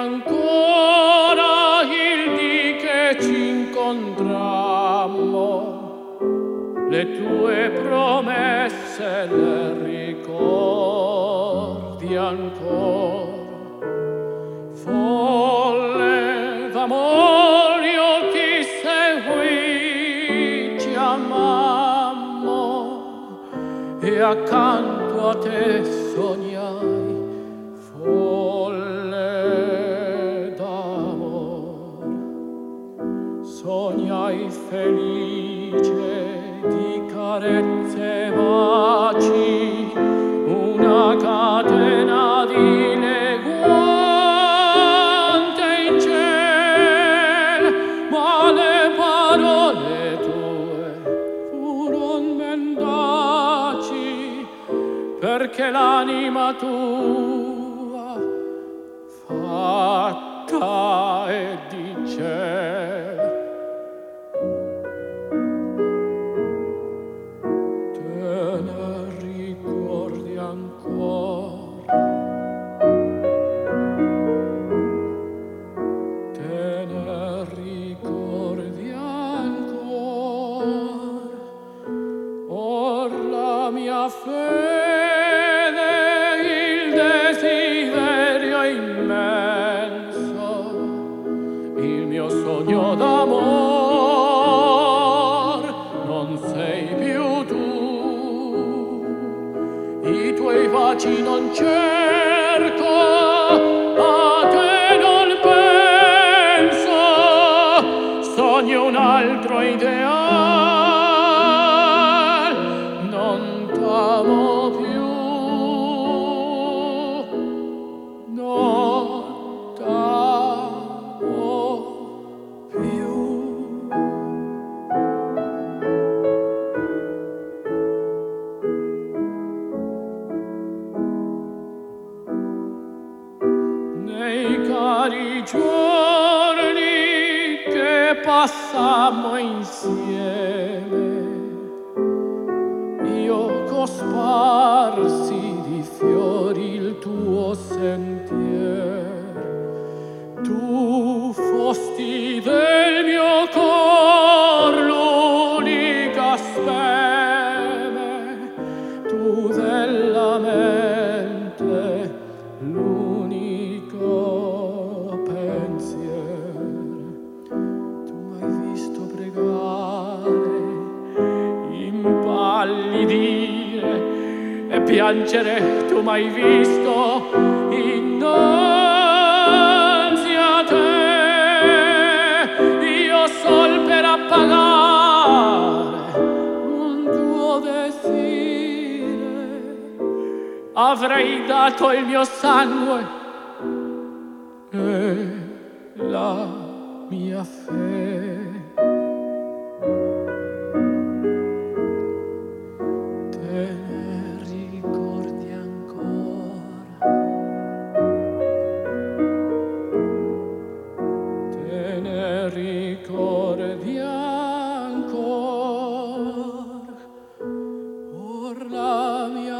ancora il dì che ci incontrammo le tue promesse le ricordi ancora. Folle d'amore oh, io ti seguì ci amammo e accanto a te sognai. felice di carezze baci una catena di neguante in ciel ma le parole tue furon mendaci perché l'anima tua fatta mia fede il desiderio immenso il mio sogno d'amor non sei più tu. I tuoi baci non cerco i giorni che passammo insieme. Io cosparsi di fiori il tuo seno piangere tu m'hai visto innanzi a te. Io sol per appagare un tuo desire avrei dato il mio sangue e la mia fe